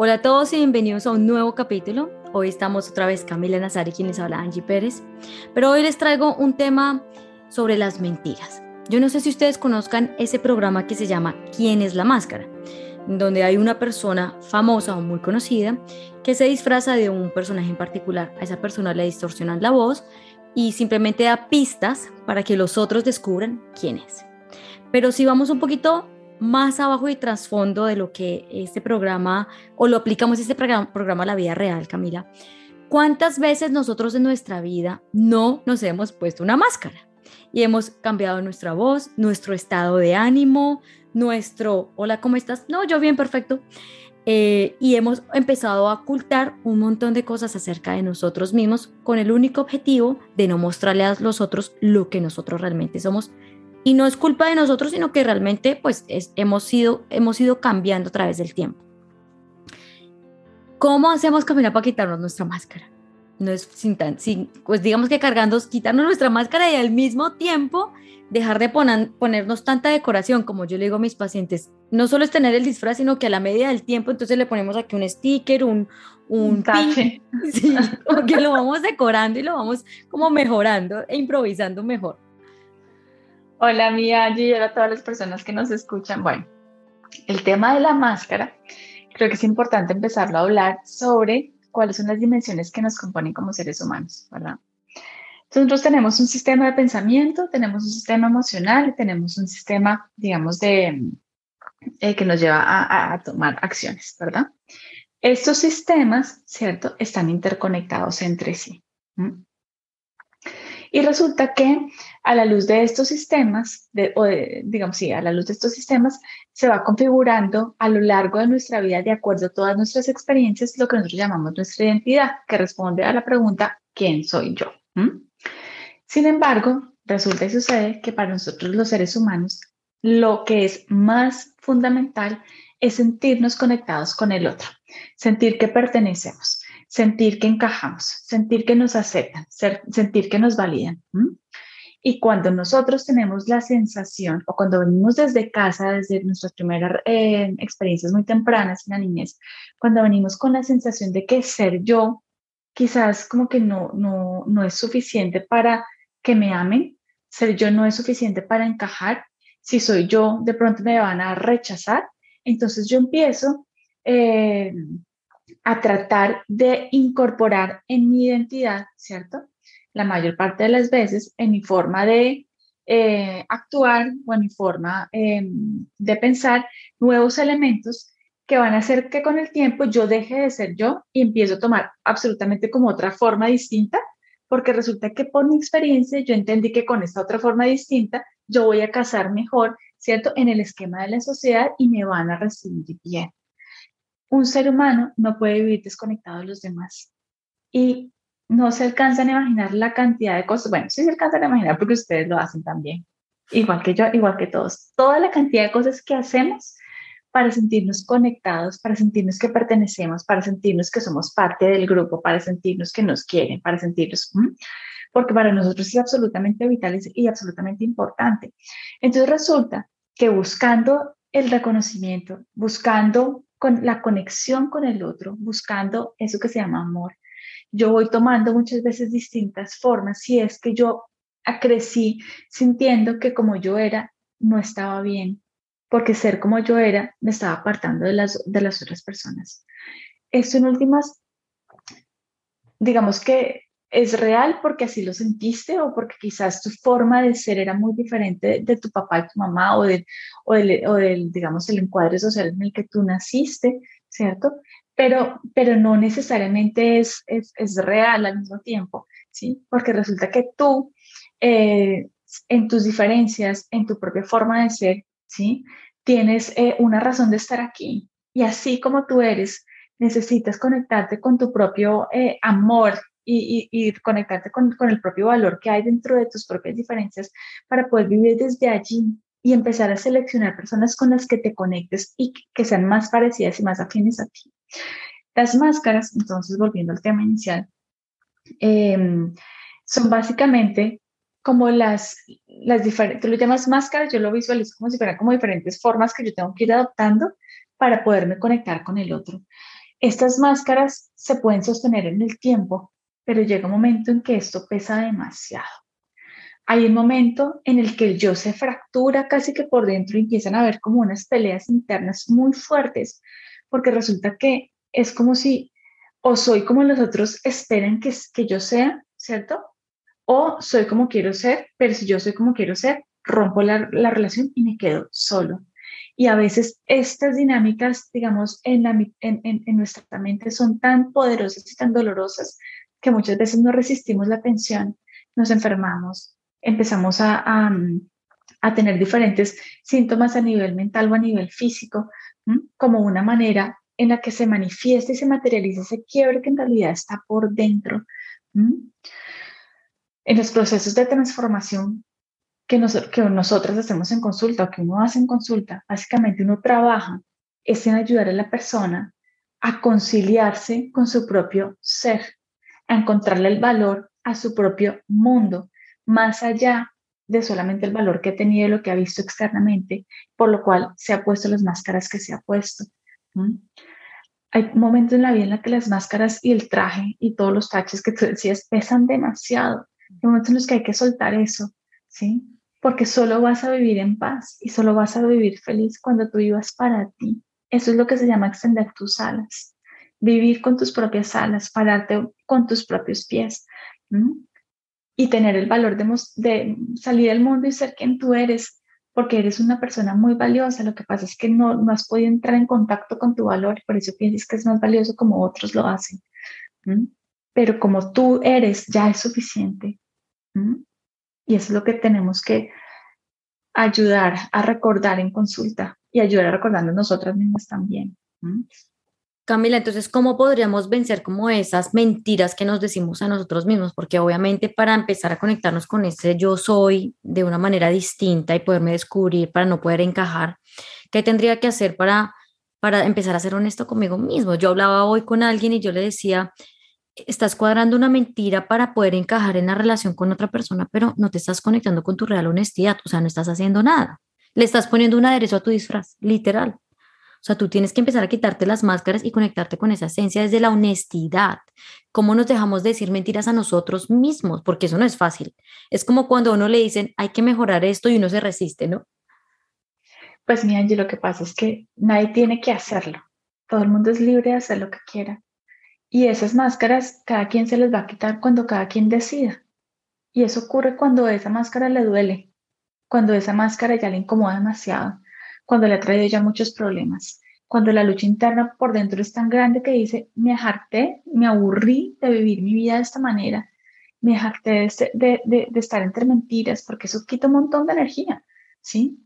Hola a todos y bienvenidos a un nuevo capítulo. Hoy estamos otra vez Camila Nazar y quien les habla Angie Pérez. Pero hoy les traigo un tema sobre las mentiras. Yo no sé si ustedes conozcan ese programa que se llama ¿Quién es la máscara? donde hay una persona famosa o muy conocida que se disfraza de un personaje en particular. A esa persona le distorsionan la voz y simplemente da pistas para que los otros descubran quién es. Pero si vamos un poquito más abajo y trasfondo de lo que este programa, o lo aplicamos este programa, a la vida real, Camila, ¿cuántas veces nosotros en nuestra vida no nos hemos puesto una máscara? Y hemos cambiado nuestra voz, nuestro estado de ánimo, nuestro, hola, ¿cómo estás? No, yo bien, perfecto. Eh, y hemos empezado a ocultar un montón de cosas acerca de nosotros mismos con el único objetivo de no mostrarle a los otros lo que nosotros realmente somos y no es culpa de nosotros, sino que realmente pues hemos, ido, hemos ido cambiando a través del tiempo. ¿Cómo hacemos caminar para quitarnos nuestra máscara? No es sin tan, sin, pues digamos que cargando, quitarnos nuestra máscara y al mismo tiempo dejar de ponernos tanta decoración, como yo le digo a mis pacientes, no solo es tener el disfraz, sino que a la medida del tiempo entonces le ponemos aquí un sticker, un, un, tache, sí, que lo vamos decorando y lo vamos como mejorando e improvisando mejor. Hola, Mía, y a todas las personas que nos escuchan. Bueno, el tema de la máscara, creo que es importante empezarlo a hablar sobre cuáles son las dimensiones que nos componen como seres humanos, ¿verdad? Nosotros tenemos un sistema de pensamiento, tenemos un sistema emocional tenemos un sistema, digamos, de, eh, que nos lleva a, tomar acciones, ¿verdad? Estos sistemas, ¿cierto?, están interconectados entre sí. Y resulta que a la luz de estos sistemas, o digamos, sí, a la luz de estos sistemas, se va configurando a lo largo de nuestra vida, de acuerdo a todas nuestras experiencias, lo que nosotros llamamos nuestra identidad, que responde a la pregunta, ¿quién soy yo? ¿Mm? Sin embargo, resulta y sucede que para nosotros los seres humanos, lo que es más fundamental es sentirnos conectados con el otro, sentir que pertenecemos sentir que encajamos, sentir que nos aceptan, sentir que nos validan. Y cuando nosotros tenemos la sensación, o cuando venimos desde casa, desde nuestras primeras eh, experiencias muy tempranas en la niñez, cuando venimos con la sensación de que ser yo quizás como que no, no, no es suficiente para que me amen, ser yo no es suficiente para encajar, si soy yo, de pronto me van a rechazar, entonces yo empiezo eh, a tratar de incorporar en mi identidad, ¿cierto? La mayor parte de las veces en mi forma de eh, actuar o en mi forma em, de pensar nuevos elementos que van a hacer que con el tiempo yo deje de ser yo y empiezo a tomar absolutamente como otra forma distinta, porque resulta que por mi experiencia yo entendí que con esta otra forma distinta yo voy a casar mejor, ¿cierto? En el esquema de la sociedad y me van a recibir bien un ser humano no puede vivir desconectado de los demás. Y no se alcanzan a imaginar la cantidad de cosas. Bueno, sí se alcanzan a imaginar porque ustedes lo hacen también. Igual que yo, igual que todos. Toda la cantidad de cosas que hacemos para sentirnos conectados, para sentirnos que pertenecemos, para sentirnos que somos parte del grupo, para sentirnos que nos quieren, para sentirnos... Porque para nosotros es absolutamente vital y absolutamente importante. Entonces resulta que buscando el reconocimiento, buscando con la conexión con el otro, buscando eso que se llama amor. Yo voy tomando muchas veces distintas formas si es que yo crecí sintiendo que como yo era no estaba bien, porque ser como yo era me estaba apartando de las, de las otras personas. Esto en últimas, digamos que es real porque así lo sentiste o porque quizás tu forma de ser era muy diferente de, tu papá y tu mamá o, de, o, del, o del, digamos, el encuadre social en el que tú naciste, ¿cierto? Pero, pero no necesariamente es, es, es real al mismo tiempo, ¿sí? Porque resulta que tú, eh, en tus diferencias, en tu propia forma de ser, ¿sí? Tienes eh, una razón de estar aquí. Y así como tú eres, necesitas conectarte con tu propio eh, amor y, conectarte con, el propio valor que hay dentro de tus propias diferencias para poder vivir desde allí y empezar a seleccionar personas con las que te conectes y que sean más parecidas y más afines a ti. Las máscaras, entonces volviendo al tema inicial, em, son básicamente como las, las diferentes, tú lo llamas máscaras, yo lo visualizo como si fueran como diferentes formas que yo tengo que ir adoptando para poderme conectar con el otro. Estas máscaras se pueden sostener en el tiempo, pero llega un momento en que esto pesa demasiado. Hay un momento en el que el yo se fractura casi que por dentro y empiezan a haber como unas peleas internas muy fuertes, porque resulta que es como si o soy como los otros esperan que, que yo sea, ¿cierto? O soy como quiero ser, pero si yo soy como quiero ser, rompo la, la relación y me quedo solo. Y a veces estas dinámicas, digamos, en, la, en, en, nuestra mente son tan poderosas y tan dolorosas que muchas veces no resistimos la tensión, nos enfermamos, empezamos a, a, a tener diferentes síntomas a nivel mental o a nivel físico, como una manera en la que se manifiesta y se materializa ese quiebre que en realidad está por dentro. En los procesos de transformación que, que nosotros hacemos en consulta o que uno hace en consulta, básicamente uno trabaja es en ayudar a la persona a conciliarse con su propio ser, a encontrarle el valor a su propio mundo, más allá de solamente el valor que ha tenido y lo que ha visto externamente, por lo cual se ha puesto las máscaras que se ha puesto. Hay momentos en la vida en los que las máscaras y el traje y todos los taches que tú decías pesan demasiado. Hay momentos en los que hay que soltar eso, ¿sí? Porque solo vas a vivir en paz y solo vas a vivir feliz cuando tú vivas para ti. Eso es lo que se llama extender tus alas. Vivir con tus propias alas, pararte con tus propios pies. Y tener el valor de, salir al mundo y ser quien tú eres, porque eres una persona muy valiosa. Lo que pasa es que no, no has podido entrar en contacto con tu valor, por eso piensas que es más valioso como otros lo hacen. Pero como tú eres, ya es suficiente. Y eso es lo que tenemos que ayudar a recordar en consulta y ayudar a recordarnos nosotras mismas también. Camila, entonces, ¿cómo podríamos vencer como esas mentiras que nos decimos a nosotros mismos? Porque obviamente para empezar a conectarnos con ese yo soy de una manera distinta y poderme descubrir para no poder encajar, ¿qué tendría que hacer para, para empezar a ser honesto conmigo mismo? Yo hablaba hoy con alguien y yo le decía, estás cuadrando una mentira para poder encajar en la relación con otra persona, pero no te estás conectando con tu real honestidad, o sea, no estás haciendo nada. Le estás poniendo un aderezo a tu disfraz, literal. O sea, tú tienes que empezar a quitarte las máscaras y conectarte con esa esencia desde la honestidad. ¿Cómo nos dejamos de decir mentiras a nosotros mismos? Porque eso no es fácil. Es como cuando a uno le dicen, hay que mejorar esto y uno se resiste, ¿no? Pues mi Angie, lo que pasa es que nadie tiene que hacerlo. Todo el mundo es libre de hacer lo que quiera. Y esas máscaras, cada quien se les va a quitar cuando cada quien decida. Y eso ocurre cuando esa máscara le duele, cuando esa máscara ya le incomoda demasiado, cuando le ha traído ya muchos problemas, cuando la lucha interna por dentro es tan grande que dice, me harté, me aburrí de vivir mi vida de esta manera, me harté de, de, de, estar entre mentiras, porque eso quita un montón de energía, ¿sí?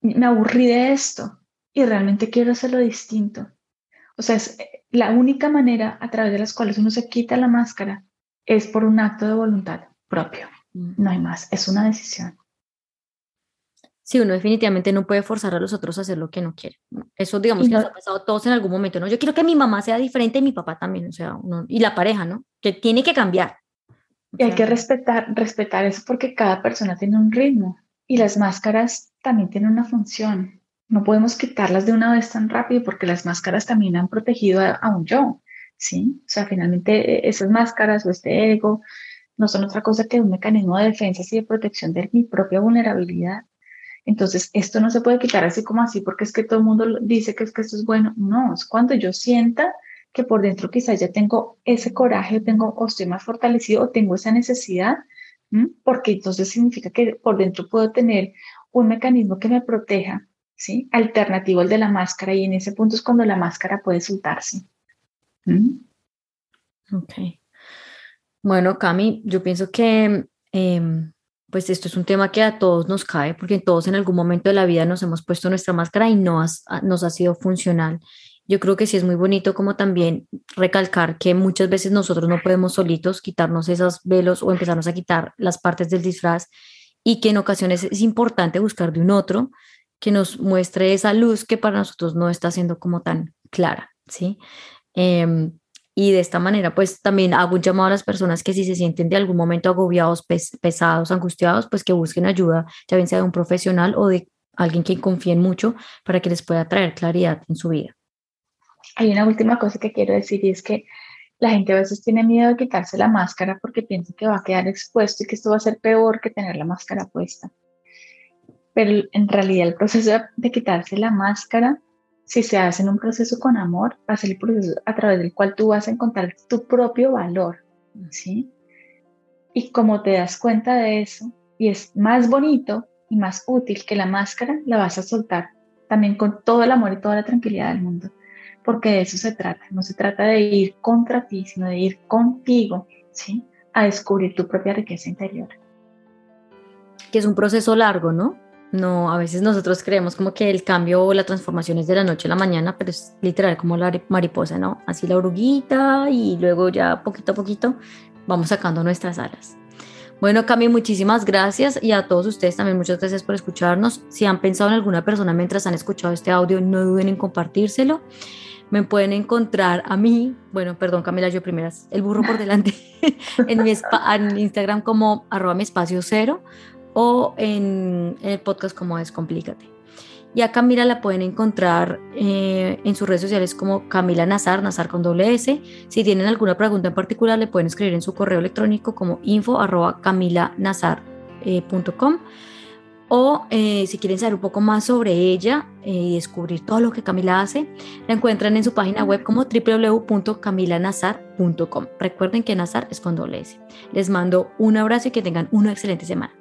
Me aburrí de esto y realmente quiero hacerlo distinto. O sea, es la única manera a través de las cuales uno se quita la máscara es por un acto de voluntad propio. No hay más, es una decisión. Sí, uno definitivamente no puede forzar a los otros a hacer lo que no quiere. Eso, digamos, que nos ha pasado todos en algún momento, ¿no? Yo quiero que mi mamá sea diferente y mi papá también, o sea, y la pareja, ¿no? Que tiene que cambiar. y hay que respetar, respetar eso porque cada persona tiene un ritmo y las máscaras también tienen una función. No podemos quitarlas de una vez tan rápido porque las máscaras también han protegido a, a un yo, ¿sí? O sea, finalmente e, esas máscaras o este ego no son otra cosa que un mecanismo de defensa y de protección de mi propia vulnerabilidad entonces, esto no se puede quitar así como así porque es que todo el mundo dice que es que esto es bueno. No, es cuando yo sienta que por dentro quizás ya tengo ese coraje, tengo, o estoy más fortalecido, o tengo esa necesidad, porque entonces significa que por dentro puedo tener un mecanismo que me proteja, ¿sí? Alternativo al de la máscara, y en ese punto es cuando la máscara puede soltarse. Ok. Bueno, Cami, yo pienso que em, pues esto es un tema que a todos nos cae, porque todos en algún momento de la vida nos hemos puesto nuestra máscara y no nos ha sido funcional. Yo creo que sí es muy bonito como también recalcar que muchas veces nosotros no podemos solitos quitarnos esos velos o empezarnos a quitar las partes del disfraz y que en ocasiones es importante buscar de un otro que nos muestre esa luz que para nosotros no está siendo como tan clara, ¿sí? Eh, y de esta manera, pues también hago un llamado a las personas que si se sienten de algún momento agobiados, pesados, angustiados, pues que busquen ayuda, ya bien sea de un profesional o de alguien que confíen mucho para que les pueda traer claridad en su vida. hay una última cosa que quiero decir y es que la gente a veces tiene miedo de quitarse la máscara porque piensa que va a quedar expuesto y que esto va a ser peor que tener la máscara puesta. Pero en realidad el proceso de quitarse la máscara, si se hace en un proceso con amor, va a ser el proceso a través del cual tú vas a encontrar tu propio valor, ¿sí? Y como te das cuenta de eso, y es más bonito y más útil que la máscara, la vas a soltar también con todo el amor y toda la tranquilidad del mundo, porque de eso se trata. No se trata de ir contra ti, sino de ir contigo, ¿sí? A descubrir tu propia riqueza interior. Que es un proceso largo, ¿no? No, a veces nosotros creemos como que el cambio o la transformación es de la noche a la mañana, pero es literal como la mariposa, ¿no? Así la oruguita y luego ya poquito a poquito vamos sacando nuestras alas. Bueno, Cami, muchísimas gracias y a todos ustedes también muchas gracias por escucharnos. Si han pensado en alguna persona mientras han escuchado este audio, no duden en compartírselo. Me pueden encontrar a mí, bueno, perdón Camila, yo primeras, el burro por delante, en mi en Instagram como arroba mi espacio cero o en, el podcast como Descomplícate. Y a Camila la pueden encontrar eh, en sus redes sociales como Camila Nazar, Nazar con doble S. Si tienen alguna pregunta en particular, le pueden escribir en su correo electrónico como info arroba camilanazar.com. o eh, si quieren saber un poco más sobre ella eh, y descubrir todo lo que Camila hace, la encuentran en su página web como www.camilanazar.com. Recuerden que Nazar es con doble S. Les mando un abrazo y que tengan una excelente semana.